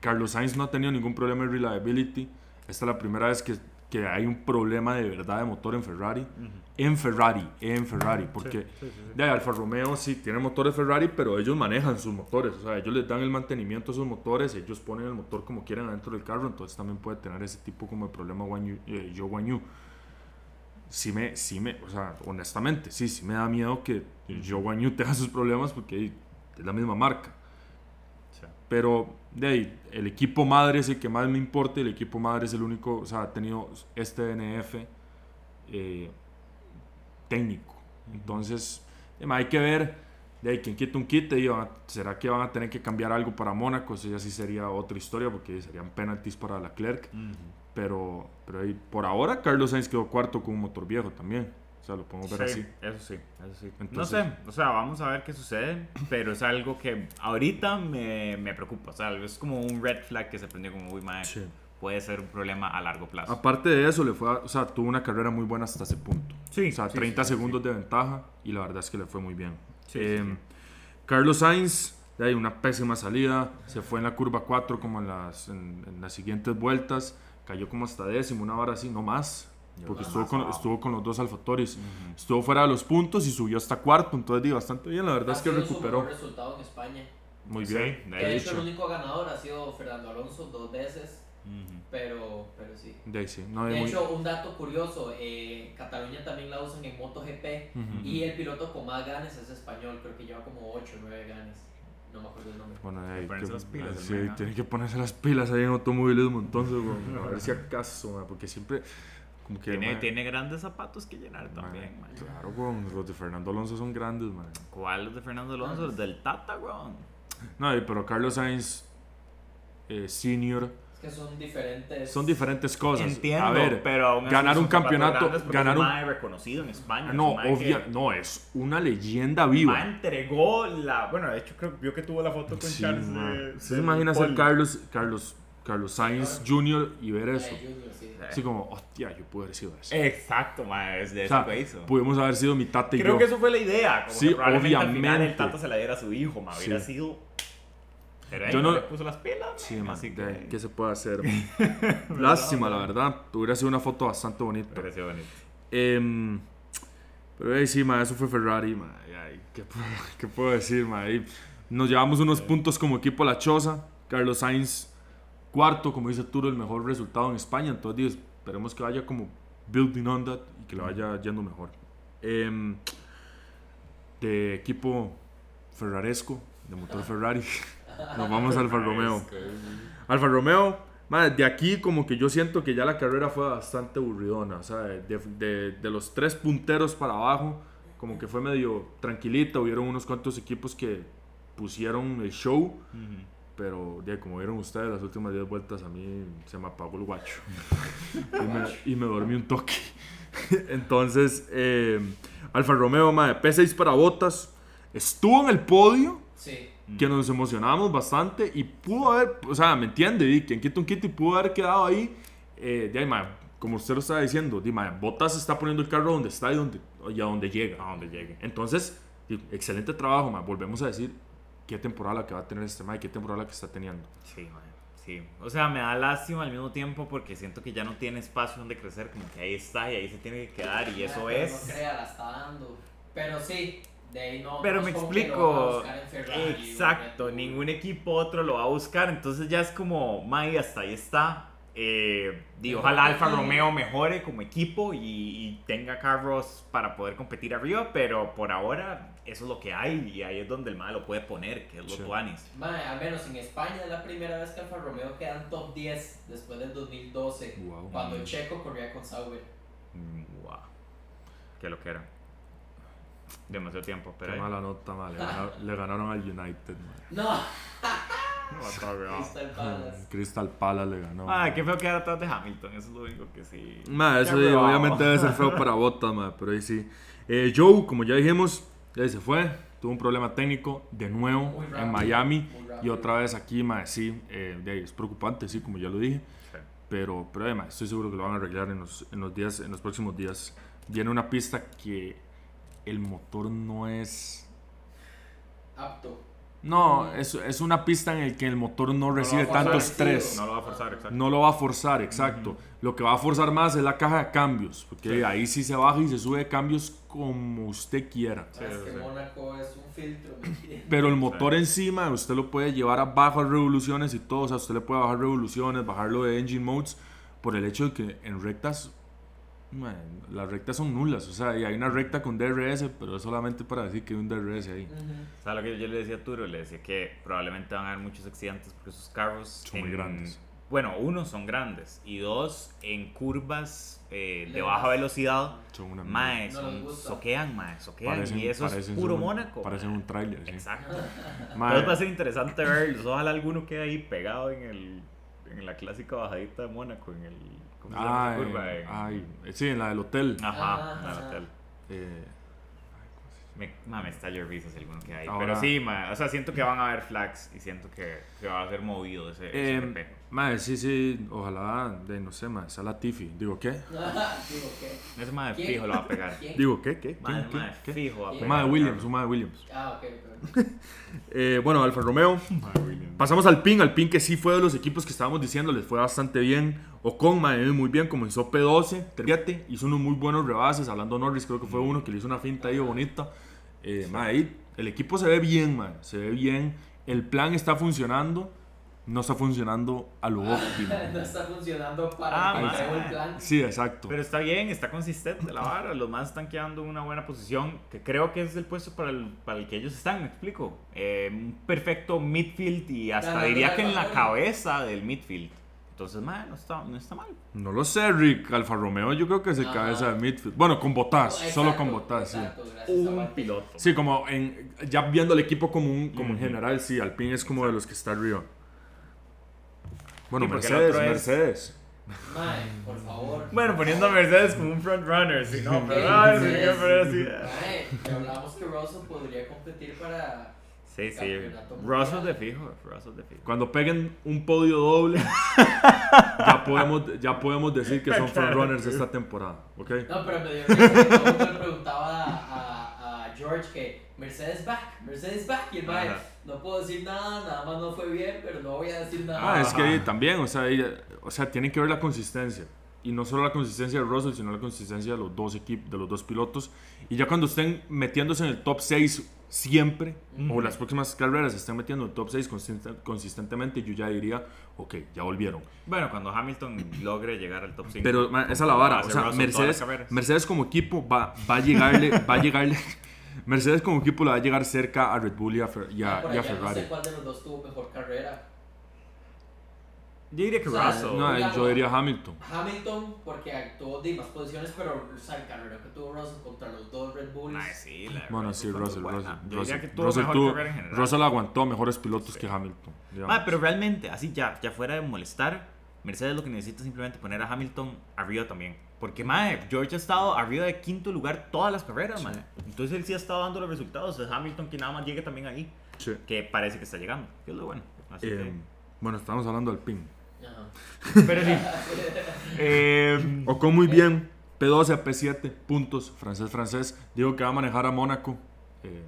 Carlos Sainz no ha tenido ningún problema en reliability. Esta es la primera vez que, que hay un problema de verdad de motor en Ferrari. En Ferrari, en Ferrari. Porque de Alfa Romeo sí tiene motores Ferrari, pero ellos manejan sus motores. O sea, ellos les dan el mantenimiento a sus motores, ellos ponen el motor como quieren adentro del carro, entonces también puede tener ese tipo como de problema Guan Yu- eh. Sí me, sí me, o sea, honestamente, sí, sí me da miedo que Zhou Guan Yu tenga sus problemas porque es la misma marca. Pero de ahí, el equipo madre es el que más me importa y el equipo madre es el único, o sea, ha tenido este DNF eh, técnico. Entonces, hay que ver de ahí, quién quita un quite y van a- será que van a tener que cambiar algo para Mónaco. Eso ya sí sería otra historia porque serían penalties para la Clerc. Pero, pero ahí, por ahora, Carlos Sainz quedó cuarto con un motor viejo también. Sea, lo podemos ver Sí, así. eso sí, eso sí. no Entonces- sé, o sea, vamos a ver qué sucede, pero es algo que ahorita me, me preocupa, o sea, es como un red flag que se prendió como, uy, mae, Sí. puede ser un problema a largo plazo. Aparte de eso, le fue, a- o sea, tuvo una carrera muy buena hasta ese punto. Sí, O sea, sí, 30 sí, sí, segundos de ventaja y la verdad es que le fue muy bien. Sí. Carlos Sainz, de ahí una pésima salida, se fue en la curva 4 como en las, en, en las siguientes vueltas, cayó como hasta décimo, una hora así, no más, porque estuvo con, estuvo con los dos alfatoris. Estuvo fuera de los puntos y subió hasta cuarto, entonces di bastante bien, la verdad Ha es que sido su recuperó. mejor resultado en España. Muy Sí, bien. de De hecho, hecho. el único ganador ha sido Fernando Alonso dos veces. Pero, pero sí. De ahí sí. No, De muy- hecho, un dato curioso, eh, Cataluña también la usan en MotoGP Ujú. y el piloto con más ganes es español, creo que lleva como 8 o 9 ganes, no me acuerdo el nombre. Bueno, que- las pilas, sí, que ponerse las pilas ahí en automovilismo, entonces, weón, a ver si acaso, porque siempre, como que... Tiene, tiene grandes zapatos que llenar también, man. Claro, weón, los de Fernando Alonso son grandes, man. ¿Cuál es de Fernando Alonso? Los del Tata, weón. No, y- pero Carlos Sainz eh, Senior Es que son diferentes. son diferentes cosas. Entiendo, a ver, pero aún ganar un campeonato, ganar es un... mae reconocido en España. No, obvia, que- no, es una leyenda mae viva. entregó la. Bueno, de hecho, creo vio que tuvo la foto con Sí, Charles. de- ¿Usted se del imagina ser. Carlos, Carlos, Carlos Sainz Jr. y ver eso? Así como, hostia, yo pude haber sido eso. Exacto, mae, es de O eso sea, que hizo. pudimos haber sido mi tata y Creo yo. que eso fue la idea. Como Sí, que probablemente al final el obviamente. Tata se la diera a su hijo. Hubiera Sí. sido. Pero Yo ahí no- no le puso las pilas. Sí, man, así que. ¿qué se puede hacer? Lástima, la verdad. Hubiera sido una foto bastante bonita. Pareció bonito. Em, pero ahí sí, ma, eso fue Ferrari, ma. y ay, ¿qué, puedo, qué puedo decir, ma? Ahí nos llevamos unos puntos como equipo a la choza. Carlos Sainz, cuarto, como dice Turo, el mejor resultado en España. Entonces, digo, esperemos que vaya como building on that y que le vaya yendo mejor. Em, de equipo ferraresco, de motor Ferrari, nos vamos al Alfa Romeo. Alfa Romeo, madre, de aquí como que yo siento que ya la carrera fue bastante aburridona. O sea, de, de- de los tres punteros para abajo, como que fue medio tranquilita. Hubieron unos cuantos equipos que pusieron el show. Ujú. Pero ya, como vieron ustedes, las últimas 10 vueltas a mí se me apagó el guacho. y, me, y me dormí un toque. Entonces, eh, Alfa Romeo, madre, P6 para botas. Estuvo en el podio Sí. que nos emocionábamos bastante y pudo haber, o sea, ¿me entiende? Di, quien quita un quito y pudo haber quedado ahí. Eh, de ahí, mae, como usted lo estaba diciendo, di, mae, Bottas está poniendo el carro donde está y, donde, y a donde llega. A donde llegue. Entonces, excelente trabajo, mae. volvemos a decir qué temporada la que va a tener este mae, qué temporada la que está teniendo. Sí, mae, Sí. O sea, me da lástima al mismo tiempo porque siento que ya no tiene espacio donde crecer. Como que ahí está y ahí se tiene que quedar. Y eso Pero es. No crea, la está dando. Pero sí, de ahí no. Pero no me explico. Ferrari Exacto, ningún equipo otro lo va a buscar. Entonces ya es como, May, hasta ahí está. Eh, di, ojalá Alfa Romeo mejore como equipo y, y tenga carros para poder competir arriba. Pero por ahora, eso es lo que hay. Y ahí es donde el mal lo puede poner, que es los Sí. Tuanis. Mae, al menos en España es la primera vez que Alfa Romeo queda en top 10 después del 2012, Wow. cuando Checo corría con Sauber. Mm, Wow. Qué lo que era. Demasiado tiempo, pero. Qué ahí- mala nota, mae. Le ganaron, le ganaron al United, mae. No, No. Crystal Palace. Crystal Palace le ganó. Ah, mae. qué feo quedar atrás de Hamilton. Eso es lo único que sí. Ma, eso obviamente debe ser feo para Bottas, ma, pero ahí sí. Eh, Joe, como ya dijimos, ya se fue. Tuvo un problema técnico de nuevo Muy rápido, en Miami y otra vez aquí, ma, sí. eh, de ahí es preocupante, sí, como ya lo dije. Sí. Pero, pero además, estoy seguro que lo van a arreglar en los, en los días, en los próximos días. Viene una pista que el motor no es. Apto. No, es, es una pista en la que el motor no recibe tanto estrés. No lo va a forzar, exacto. No lo va a forzar, exacto. Lo que va a forzar más es la caja de cambios, porque Sí. ahí sí se baja y se sube de cambios como usted quiera. Sí, es que sí. Mónaco es un filtro. Pero el motor encima, usted lo puede llevar a bajas revoluciones y todo, o sea, usted le puede bajar revoluciones, bajarlo de engine modes, por el hecho de que en rectas, man, las rectas son nulas, o sea, y hay una recta con DRS, pero es solamente para decir que hay un DRS ahí. Ujú. ¿Sabes lo que yo le decía a Turo? Le decía que probablemente van a haber muchos accidentes porque esos carros Son muy grandes. Bueno, uno, son grandes. Y dos, en curvas eh, de baja velocidad, Son una mae, No son- soquean, mae, soquean. Parecen- y eso es puro un- Mónaco. Parecen mae. un tráiler, sí. Exacto. Mae, Entonces va a ser interesante verlos. Ojalá alguno quede ahí pegado en, el, en la clásica bajadita de Mónaco, en el... ¿Cómo se llama ay, esa curva? En- ay, sí, en la del hotel. Ajá, Ajá, en el ajá. hotel. Me, ma, me estalla risa si alguno queda ahí. Ahora- Pero sí, ma, o sea, siento que van a haber flags y siento que, que va a ser movido ese, ese Eh, RP. Mae, sí, sí, ojalá, de, no sé, mae, sea Latifi. Digo, ¿qué? Digo, ¿qué? Ese ma de ¿Quién? fijo lo va a pegar. ¿Quién? Digo, ¿qué? ¿Qué? Ma, ¿Quién? ese ma de ¿Qué? ¿Qué? fijo va a pegar. De Williams, un mae de Williams. Ah, ok. Eh, bueno, Alfa Romeo. Pasamos al PIN, al PIN que sí fue de los equipos que estábamos diciendo, les fue bastante bien. Ocon, mae, muy bien, comenzó P12, 7, hizo unos muy buenos rebases. Hablando Norris, creo que fue uno que le hizo una finta ahí bonita. Eh, ahí el equipo se ve bien, mae, se ve bien. El plan está funcionando. no está funcionando a lo óptimo. no está funcionando Ah, para el creó el plan. Sí, exacto. Pero está bien, está consistente la vara. Los más están quedando en una buena posición. Que creo que es el puesto para el, para el que ellos están, me explico. Eh, un perfecto midfield y hasta diría la que en la cabeza del midfield. Entonces, man, no está, no está mal. No lo sé, Rick. Alfa Romeo yo creo que es el Ajá. cabeza de midfield. Bueno, con botas, solo con botas, sí. Un piloto. Sí, como en, ya viendo el equipo como, un, como en Ujú. general, sí, Alpine es como de los que está arriba. Bueno, Sí, Mercedes, es- Mercedes. Mae, por favor. Bueno, poniendo a Mercedes como un frontrunner, si no, pero ay, sí, hablamos que Russell podría competir para. Sí, sí. Russell de fijo, Russell de fijo. Cuando peguen un podio doble, ya, podemos, ya podemos decir que son frontrunners esta temporada, ¿ok? No, pero me dio risa le preguntaba a, a, a George que Mercedes back, Mercedes back. Y el mae, no puedo decir nada, nada más no fue bien, pero no voy a decir nada. Ah, es que también, o sea, ahí, o sea, tienen que ver la consistencia. Y no solo la consistencia de Russell, sino la consistencia de los dos equipos, de los dos pilotos. Y ya cuando estén metiéndose en el top 6 siempre, o las próximas carreras se estén metiendo en el top 6 consisten- consistentemente, yo ya diría, ok, ya volvieron. Bueno, cuando Hamilton logre llegar al top 5. Pero ma, esa es la vara, o sea, Mercedes, Mercedes como equipo va, va a llegarle, va a llegarle, Mercedes como equipo le va a llegar cerca a Red Bull y a, Fer- y a- Ah, y a No Ferrari. sé cuál de los dos tuvo mejor carrera. Yo diría que O sea, Russell. No, digamos- yo diría Hamilton. Hamilton, porque actuó de más posiciones, pero o sea, el carrera que tuvo Russell contra los dos Red Bulls. Ay, sí, la Bueno, sí, Russell, Russell. Yo Russell, diría que tuvo Russell mejor tuvo- en general. Russell aguantó mejores pilotos Sí. que Hamilton. Ma, pero realmente, así ya, ya fuera de molestar, Mercedes lo que necesita es simplemente poner a Hamilton arriba también. Porque, mae, George ha estado arriba de quinto lugar todas las carreras, mae. Entonces él sí ha estado dando los resultados. Es Hamilton que nada más llegue también ahí. Sí. Que parece que está llegando. Que es lo bueno. Así Eh, bueno, estamos hablando del PIN. Pero sí. Eh, Ocon muy bien, P12 a P7, puntos, francés, francés. Digo que va a manejar a Mónaco. Eh,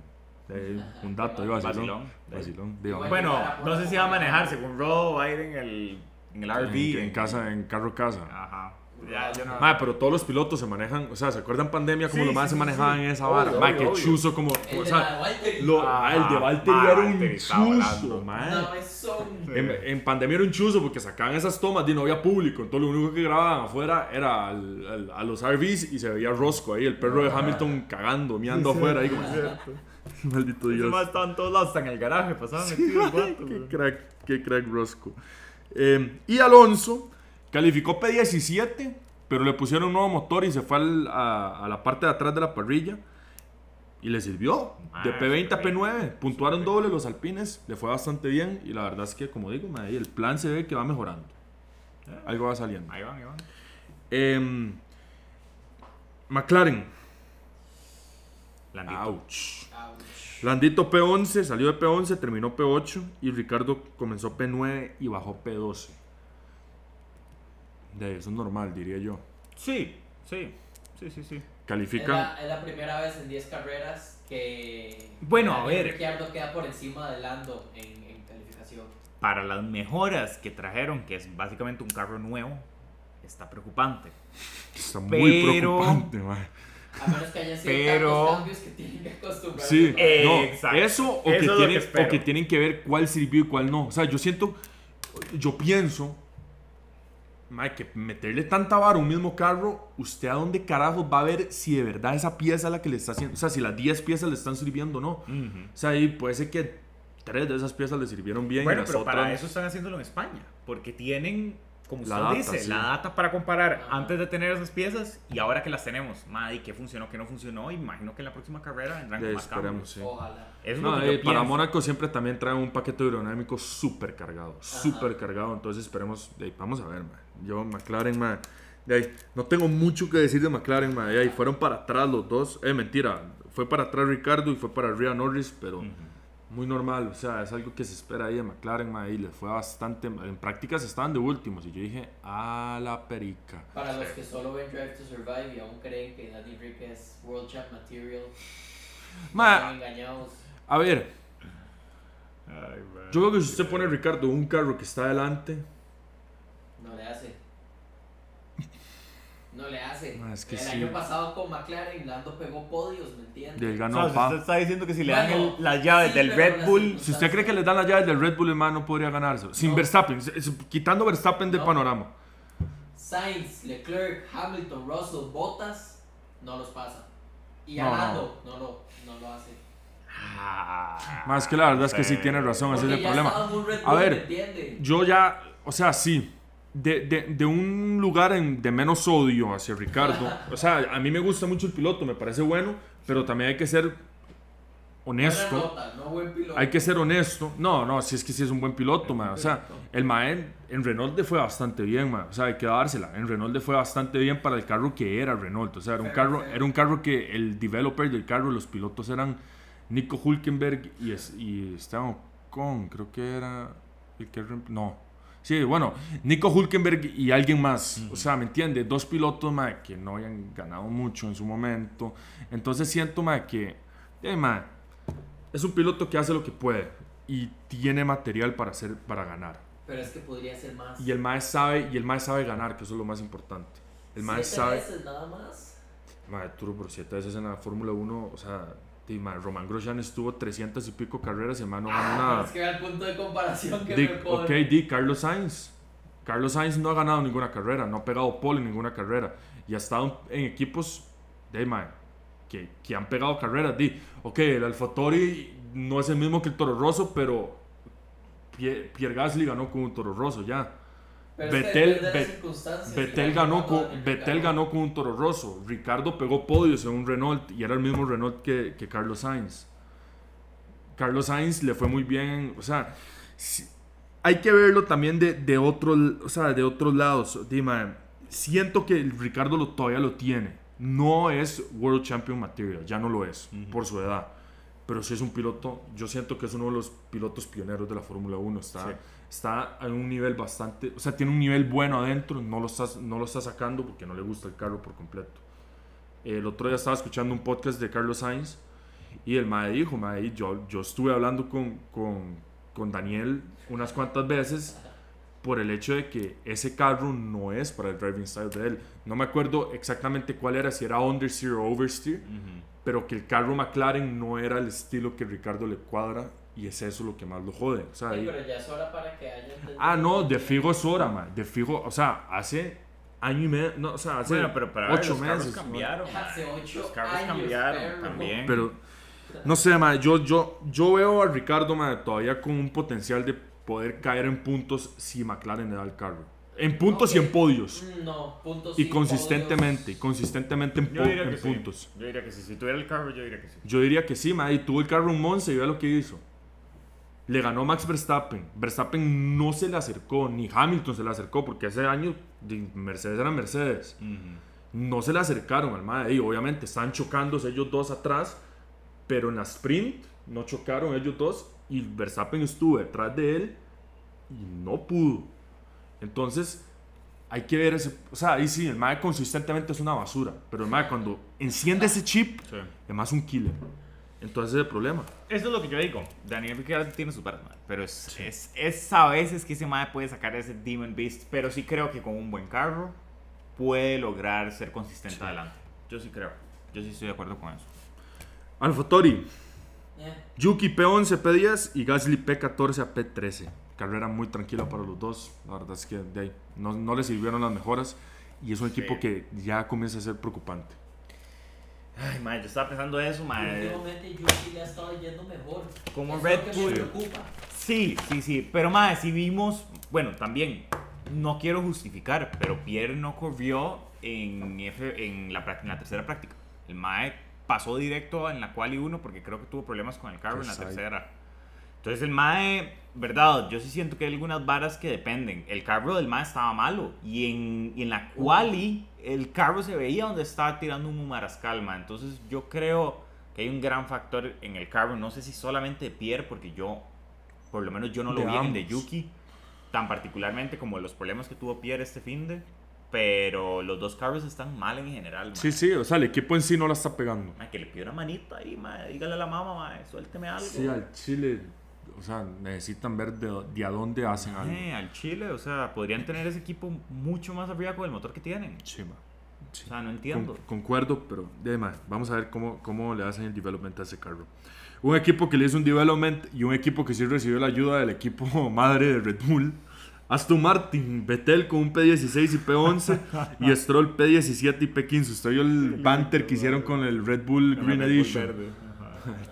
eh, un dato, digo, vacilón. Vacilón. Vacilón, digo, Bueno, no sé si va a manejar. Según Rodo, va a ir en el, en el RV. en, en casa, en carro casa. Ajá. Ya, yo no... Ma, pero todos los pilotos se manejan, o sea, ¿se acuerdan pandemia como Sí, los más sí, se manejaban sí. en esa Obvio, vara? Obvio, obvio. chuzo como, El o de sea, Valtteri. lo- Ah, ah, el de Valtteri ma, era un Valtteri chuzo, volando. ma. No, es son. En, en pandemia era un chuzo porque sacaban esas tomas y no había público. Entonces lo único que grababan afuera era al- al- a los RVs y se veía Roscoe ahí, el perro de Hamilton cagando, miando afuera. Ahí como, maldito Dios. más estaba en todos lados, hasta en el garaje, pasaba metido el vato, qué güey. crack, qué crack Roscoe. Eh, y Alonso calificó P17, pero le pusieron un nuevo motor y se fue al- a, a la parte de atrás de la parrilla. Y le sirvió. De Ah, P20 a súper bien. P9. Puntuaron doble los alpines. Le fue bastante bien. Y la verdad es que, como digo, el plan se ve que va mejorando. Algo va saliendo. Ahí van, ahí van. Em, McLaren. Landito. Ouch. Ouch. Landito P11, salió de P11, terminó P8 y Ricardo comenzó P9 y bajó P12. De eso es normal, diría yo. Sí, sí, sí, sí, sí. Es Califican. la, es la primera vez en 10 carreras que. Bueno, a ver. Ricciardo queda por encima de Lando en, en calificación. Para las mejoras que trajeron, que es básicamente un carro nuevo, está preocupante. Está muy Pero- preocupante, mae. A menos que hayan sido Pero- tantos cambios que tienen que acostumbrarse. Sí, Eh, no, exacto. eso o Eso que, es tienen, que o que tienen que ver cuál sirvió y cuál no. O sea, yo siento, yo pienso, mae, que meterle tanta vara a un mismo carro, usted a dónde carajos va a ver si de verdad esa pieza es la que le está haciendo, o sea, si las 10 piezas le están sirviendo o no. Ujú. O sea, ahí puede ser que tres de esas piezas le sirvieron bien. y Bueno, las pero otras- para eso están haciéndolo en España, porque tienen, como La usted data, dice, sí. la data para comparar antes de tener esas piezas y ahora que las tenemos. Madre, ¿qué funcionó, qué no funcionó? Imagino que en la próxima carrera vendrán con más esperemos, cambios. sí. Ojalá. Eso es No, lo que eh, yo para. Mónaco siempre también traen un paquete aerodinámico súper cargado, súper cargado, entonces esperemos, vamos a ver, man. Yo McLaren, man, de ahí, no tengo mucho que decir de McLaren, man, de ahí, fueron para atrás los dos, eh, mentira, fue para atrás Ricardo y fue para arriba Norris, pero Ujú. muy normal, o sea, es algo que se espera ahí de McLaren, man, y les fue bastante, en prácticas estaban de últimos, y yo dije, a la perica. Para los que solo ven Drive to Survive y aún creen que Danny Rick es World Champ Material, Ma, están engañados. a ver, Ay, man. yo creo que si usted pone Ricardo un carro que está adelante, No le hace. no le hace. Es que el sí. año pasado con McLaren, Lando pegó podios, ¿me entiendes? Ganó sea, usted está diciendo que si le dan Bueno, el- las llaves sí, del Red Bull, Si usted cree que le dan las llaves del Red Bull, hermano, no podría ganárselo. Sin No. Verstappen, quitando Verstappen del No. panorama. Sainz, Leclerc, Hamilton, Russell, Bottas, no los pasa. Y No, a no. Lando, no, lo, no lo hace. Ah, Más que la verdad es que sí tiene razón, ese es el problema. A ver. Yo ya, o sea, sí. De, de, de un lugar en- de menos odio hacia Ricardo. O sea, a mí me gusta mucho el piloto, me parece bueno, pero también hay que ser honesto. nota, no buen piloto. Hay que ser honesto. No, no, si es que sí es un buen piloto, man. O sea, el Mae en Renault le fue bastante bien, man. O sea, hay que dársela. En Renault le fue bastante bien para el carro que era Renault. O sea, era un carro, era un carro que el developer del carro, los pilotos eran Nico Hulkenberg y, y Esteban Ocon, creo que era el que no. Sí, bueno, Nico Hulkenberg y alguien más. O sea, ¿me entiendes? Dos pilotos, mae, que no hayan ganado mucho en su momento. Entonces siento, mae, que, eh, mae, es un piloto que hace lo que puede y tiene material para hacer, para ganar. Pero es que podría ser más. Y el mae sabe, y el sabe ganar, que eso es lo más importante. El Siete sabe. veces nada más. Mae, Turo por siete veces en la Fórmula 1, o sea, mae, Román Grosjean estuvo 300 y pico carreras y no ganó Ah, nada. es que era el punto de comparación que Di- me ok, di Carlos Sainz. Carlos Sainz no ha ganado ninguna carrera, no ha pegado pole en ninguna carrera. Y ha estado en equipos de que, que han pegado carreras. Di, ok, el AlphaTauri no es el mismo que el Toro Rosso, pero Pie- Pierre Gasly ganó con un Toro Rosso ya. Pero es que Vettel- depende de las Bet- circunstancias. Vettel Igual ganó, con, ganó con un Toro Rosso. Ricardo pegó podios en un Renault y era el mismo Renault que, que Carlos Sainz. Carlos Sainz le fue muy bien. O sea, si- hay que verlo también de, de, otro, o sea, de otros lados. Dime, siento que el Ricardo lo, todavía lo tiene. No es World Champion Material, ya no lo es por su edad. Pero sí es un piloto, yo siento que es uno de los pilotos pioneros de la Fórmula 1. Está, Sí. Está a un nivel bastante, o sea, tiene un nivel bueno adentro, no lo está, no lo está sacando porque no le gusta el carro por completo. El otro día estaba escuchando un podcast de Carlos Sainz y el mae dijo, mae, yo, yo estuve hablando con, con, con Daniel unas cuantas veces por el hecho de que ese carro no es para el driving style de él. No me acuerdo exactamente cuál era, si era understeer o oversteer, pero que el carro McLaren no era el estilo que Ricardo le cuadra y es eso lo que más lo jode. O sea, Sí, ahí- pero ya es hora para que haya ah, no, de fijo es hora, man. De fijo, o sea, hace año y medio, no, o sea, hace Bueno, pero para ver, ocho los carros meses. cambiaron. Hace ocho Los carros años, cambiaron perro. también. Pero, no sé, man, yo, yo, yo veo a Ricardo, man, todavía con un potencial de poder caer en puntos si McLaren le da el carro. En puntos y en podios. No, puntos Y sí, consistentemente, y consistentemente en, Yo diría en que sí. puntos. Yo diría que sí. Si tuviera el carro, yo diría que sí. Yo diría que sí, man, y tuvo el carro en Monza y vea lo que hizo. Le ganó Max Verstappen. Verstappen no se le acercó, ni Hamilton se le acercó, porque ese año de Mercedes era Mercedes. No se le acercaron al madre. Y obviamente están chocándose ellos dos atrás, pero en la sprint no chocaron ellos dos y Verstappen estuvo detrás de él y no pudo. Entonces, hay que ver ese. O sea, ahí sí, el MAE consistentemente es una basura, pero el MAE cuando enciende ese chip, Sí. es más un killer. Entonces, es el problema. Eso es lo que yo digo. Daniel Ricciardo tiene varas, mae, pero es, es, es a veces que ese mae puede sacar ese Demon Beast, pero sí creo que con un buen carro puede lograr ser consistente adelante. Yo sí creo. Yo sí estoy de acuerdo con eso. AlphaTauri, Eh, Yuki P11, P10 y Gasly P14 a P13. Carrera muy tranquila para los dos. La verdad es que de ahí no, no le sirvieron las mejoras y es un equipo Sí. que ya comienza a ser preocupante. Ay, mae, yo estaba pensando eso, mae. Últimamente Yuki le ha estado yendo mejor. Como Red Bull. Sí, sí, sí. Pero mae, si vimos, bueno, también no quiero justificar, pero Pierre no corrió en, F- en, la, en la tercera práctica. El mae pasó directo en la quali 1 porque creo que tuvo problemas con el carro en la tercera. Entonces el mae, verdad, yo sí siento que hay algunas varas que dependen. El carro del mae estaba malo y en, y en la quali el carro se veía donde estaba tirando un marascal, mae. Entonces yo creo que hay un gran factor en el carro. No sé si solamente de Pierre, porque yo, por lo menos yo no lo De vi en de. Yuki tan particularmente como los problemas que tuvo Pierre este fin de. Pero los dos carros están mal en general, mae. Sí, sí, o sea, el equipo en sí no la está pegando. Mae, que le pida una manita ahí, mae. Dígale a la mamá, mae, suélteme algo. Sí, al Chile, o sea, necesitan ver de, de a dónde hacen algo. Eh, al Chile, o sea, podrían tener ese equipo mucho más arriba con el motor que tienen. Sí, ma. O sea, no entiendo. Con- concuerdo, pero de mae, vamos a ver cómo, cómo le hacen el development a ese carro. Un equipo que le hizo un development y un equipo que sí recibió la ayuda del equipo madre de Red Bull. Aston Martin, Vettel con un P16 y P11 y Stroll P17 y P15. Usted vio el banter que hicieron con el Red Bull Green la Red Bull Edition.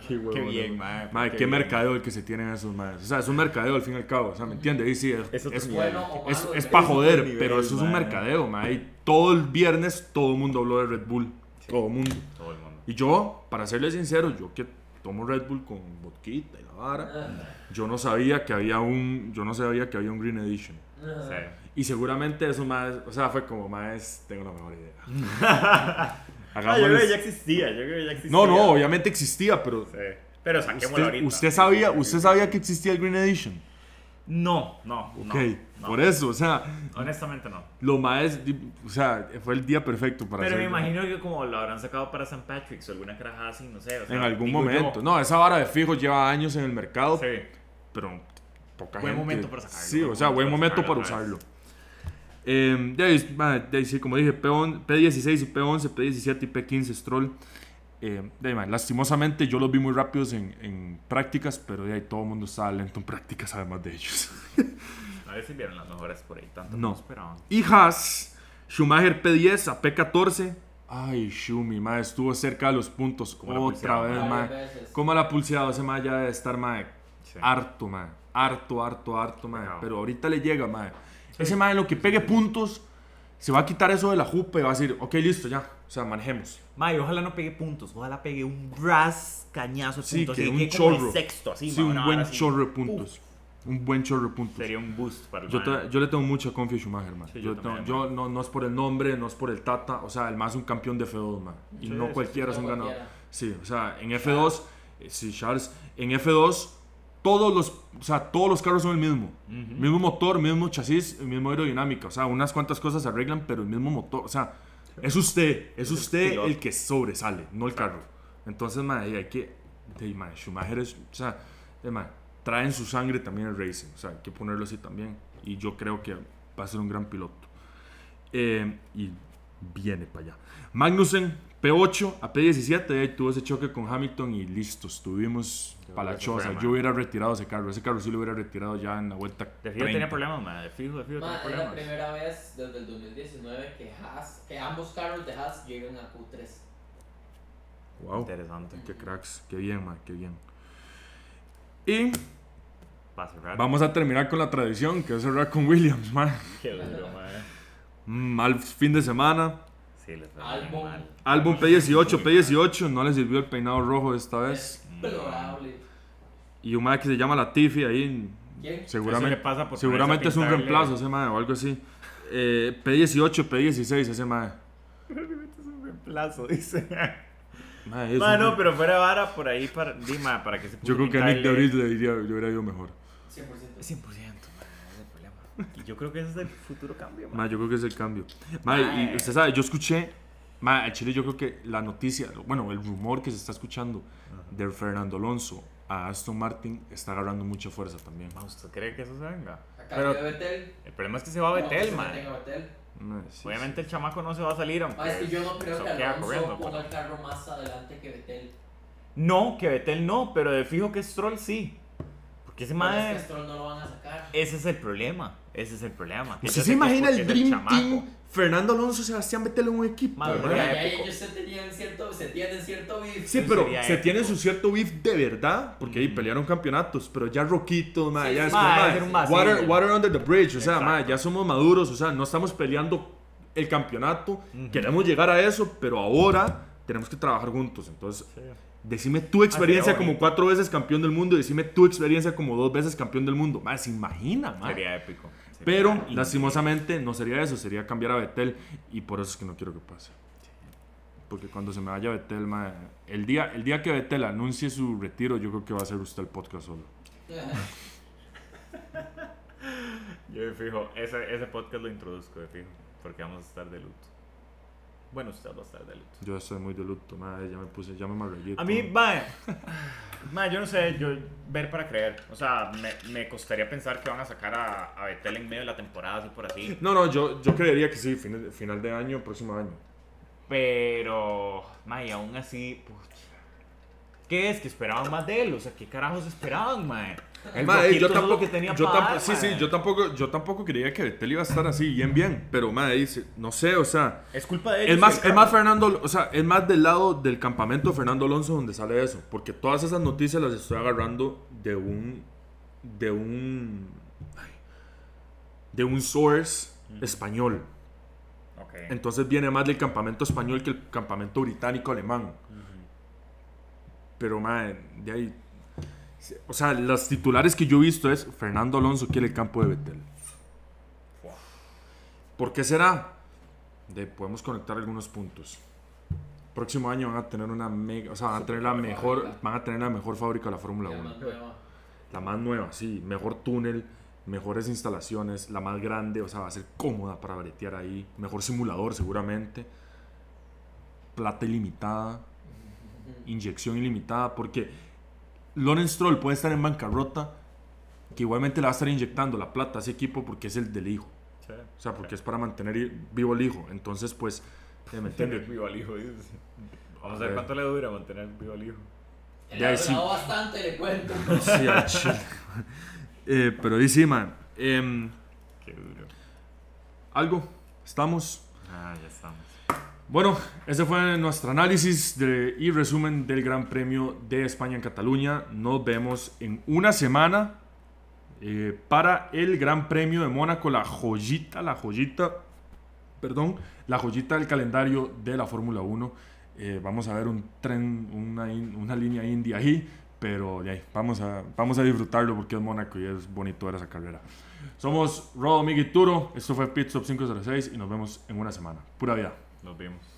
Qué, huevo, Qué bien, mae, Mae, qué qué mercadeo el que se tienen esos madres. O sea, es un mercadeo al fin y al cabo. O sea, ¿me entiende? Y sí, es, Es es. Bueno es, es para joder, nivel, pero eso es un mercadeo, mae. Y todo el viernes todo el mundo habló de Red Bull. Todo el mundo. Todo el mundo. Y yo, para serle sincero, yo que tomo Red Bull con vodquita y la vara, yo no sabía que había un, yo no sabía que había un Green Edition. Sí. Y seguramente eso más, o sea, fue como más, tengo la mejor idea. Ah, yo creo que ya existía, yo creo que ya existía. No, no, obviamente existía, pero Sí. Pero saquémoslo usted, ahorita. usted sabía, usted sabía que existía el Green Edition. No, no. Ok, no. por eso, o sea, Honestamente no. lo más, o sea, fue el día perfecto para Pero me imagino que como lo habrán sacado para St. Patrick's o alguna caraja así, no sé. o sea, En algún yo. momento. No, esa vara de fijo lleva años en el mercado, Sí. pero poca Buen gente. momento para sacarlo, Sí, buen o sea, buen momento para usarlo. Eh, de ahí, ma, de ahí sí, como dije, P11 P16 y P11, P17 y P15 Stroll. Eh, de ahí, ma, lastimosamente yo los vi muy rápidos en, en prácticas, pero de ahí todo el mundo estaba lento en prácticas además de ellos. A ver si vieron las mejores por ahí, tanto No. como esperaban. Y Haas, Schumacher P10 a P14. Ay, Schumi, ma, estuvo cerca de los puntos Como otra vez, Varias ma. veces. ¿Cómo la pulseado ese ma ya debe estar, ma? Sí. Harto, ma. Harto, harto, harto, ma. Pegado. Pero ahorita le llega, Ese ma en lo que pegue puntos, se va a quitar eso de la jupa y va a decir, ok, listo, ya. O sea, manejemos. May, ojalá no pegue puntos, ojalá pegue un ras cañazo de Sí, puntos. que así un chorro. sexto, así, Sí, un buen chorro de puntos. Un buen chorro de puntos. Sería un boost para el Yo, mae. te- yo le tengo mucha confianza a Schumacher, man. Sí, yo yo tengo- también, yo no, no es por el nombre, no es por el tata. O sea, el más es un campeón de F2, man. Y Sí, no cualquiera es un ganador. Sí, o sea, en F2, eh, sí, Charles, en F2, todos los, o sea, todos los carros son el mismo. Ujú. Mismo motor, mismo chasis, mismo aerodinámica. O sea, unas cuantas cosas se arreglan, pero el mismo motor. O sea, es usted, es el usted piloto. el que sobresale, no el carro. Entonces, y hay que. de, man, Schumacher es. O sea, de, man, trae en su sangre también el racing. O sea, hay que ponerlo así también. Y yo creo que va a ser un gran piloto. Eh, y viene para allá. Magnussen, P8 a P17. Ahí tuvo ese choque con Hamilton y listo. Estuvimos man. Yo hubiera retirado ese carro. Ese carro sí lo hubiera retirado ya en la vuelta. De fijo 30. tenía problemas, mae. De fijo, de fijo Ma, tenía es la problemas. primera vez desde el 2019 que, Haas, que ambos carros de Haas llegan a Q3. Wow. Interesante. Qué cracks. Qué bien, man. Qué bien. Y vamos a terminar con la tradición, que es cerrar con Williams, man. Qué duro, mae. Mal fin de semana. Sí, les fue Álbum. mal. Álbum P18, P18. No le sirvió el peinado rojo esta vez. Es deplorable. Y un man que se llama Latifi ahí. ¿Quién? Seguramente, le pasa por seguramente es un pintarle- reemplazo ese mae o algo así. Eh, P18, P16 ese mae. Es un reemplazo, dice. Es Mae, un- no, pero fuera vara por ahí para. Dime, para que se Yo creo que a Nick de le diría, le hubiera ido mejor. 100%. 100%, mae, ese es el problema. Y yo creo que ese es el futuro cambio, mae. Mae, yo creo que es el cambio. Mae, y usted sabe, yo escuché, en Chile yo creo que la noticia, bueno, el rumor que se está escuchando de Fernando Alonso a Aston Martin está agarrando mucha fuerza también. Ma, ¿Usted cree que eso se venga? A Pero Betel. el problema es que se va a Betel, no. Mae, sí, Obviamente el chamaco no se va a salir, aunque Ah, es que yo no creo que Alonso corriendo, ponga pero- el carro más adelante que Betel. No, que Betel no, pero de fijo que Stroll sí. Porque ese Pero es que Stroll no lo van a sacar. Ese es el problema. Ese es el problema. ¿Usted se imagina el Dream. Team? Fernando Alonso, Sebastián Vettel en un equipo. Madre, ellos se tenían cierto, se tienen cierto beef. Sí, pero se épico. tiene su cierto beef de verdad, porque ahí Ujú. pelearon campeonatos, pero ya Roquito, ma, Sí, ya es ma, como, ma, water, water under the bridge, o sea, ma, ya somos maduros, o sea, no estamos peleando el campeonato, Ujú. queremos llegar a eso, pero ahora tenemos que trabajar juntos, entonces, Sí. decime tu experiencia como cuatro veces campeón del mundo, y decime tu experiencia como dos veces campeón del mundo, ma, se imagina, ma. Sería épico. Sería Pero, increíble. lastimosamente, no sería eso, sería cambiar a Betel y por eso es que no quiero que pase. Porque cuando se me vaya Betel, ma, el día, el día que Betel anuncie su retiro, yo creo que va a ser usted el podcast solo. Yo de fijo, ese, ese podcast lo introduzco de fijo, porque vamos a estar de luto. Bueno, usted va a estar de luto. Yo estoy muy de luto, ma, ya me puse, ya me amargué. A mí, mae, mae, yo no sé, yo ver para creer. O sea, me, me costaría pensar que van a sacar a, a Betel en medio de la temporada, así por así. No, no, yo, yo creería que sí, final, final de año, próximo año. Pero, mae, aún así, pucha. ¿Qué es? Que esperaban más de él. O sea, ¿qué carajos esperaban, mae? El poquito yo tampoco, que tenía yo tampoco- dar, sí, sí, yo tampoco, yo tampoco creía que Vettel iba a estar así bien, bien, pero mae, dice, no sé, o sea, Es culpa de ellos. es más, el es más. Fernando, o sea, es más del lado del campamento de Fernando Alonso donde sale eso, porque todas esas noticias las estoy agarrando de un, de un, de un source español. Entonces viene más del campamento español que el campamento británico alemán. Pero, mae, de ahí. O sea, los titulares que yo he visto es Fernando Alonso quiere el campo de Betel. ¿Por qué será? De, podemos conectar algunos puntos. Próximo año van a tener una mega, o sea, van a tener la mejor, van a tener la mejor fábrica de la Fórmula Ya 1. más nueva. La más nueva, sí, mejor túnel, mejores instalaciones, la más grande, o sea, va a ser cómoda para bretear ahí, mejor simulador seguramente, plata ilimitada, inyección ilimitada, porque Lawrence Stroll puede estar en bancarrota, que igualmente le va a estar inyectando la plata a ese equipo porque es el del hijo, Sí. o sea, porque es para mantener vivo el hijo, entonces pues, ¿me entiendes? vivo al hijo. Vamos a ver cuánto le dura mantener vivo al hijo. Le Ya, ha durado bastante, le cuento. Sí. Eh, pero dice, man, em, Qué duro. algo, estamos... Ah, ya estamos. Bueno, ese fue nuestro análisis de- y resumen del Gran Premio de España en Cataluña. Nos vemos en una semana eh, para el Gran Premio de Mónaco, la joyita, la joyita, perdón, la joyita del calendario de la Fórmula 1. Eh, vamos a ver un tren, una, una línea india ahí, pero de ahí, vamos, a, vamos a disfrutarlo porque es Mónaco y es bonito ver esa carrera. Somos Rodo, Miguel Turo, esto fue Pit Stop 506 y nos vemos en una semana. Pura vida. Nos vemos.